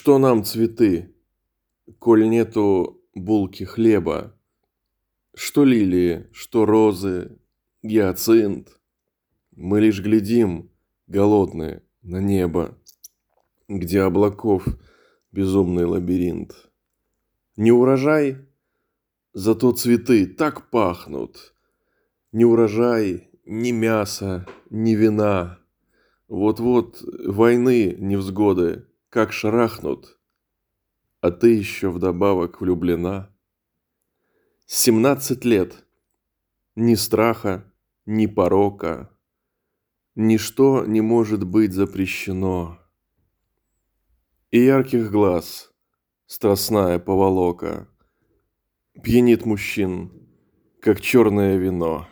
Что нам цветы, коль нету булки хлеба? Что лилии, что розы, гиацинт? Мы лишь глядим, голодные, на небо, Где облаков безумный лабиринт. Не урожай, зато цветы так пахнут. Не урожай, ни мяса, ни вина. Вот-вот войны невзгоды как шарахнут, а ты еще вдобавок влюблена. Семнадцать лет. Ни страха, ни порока. Ничто не может быть запрещено. И ярких глаз страстная поволока Пьянит мужчин, как черное вино.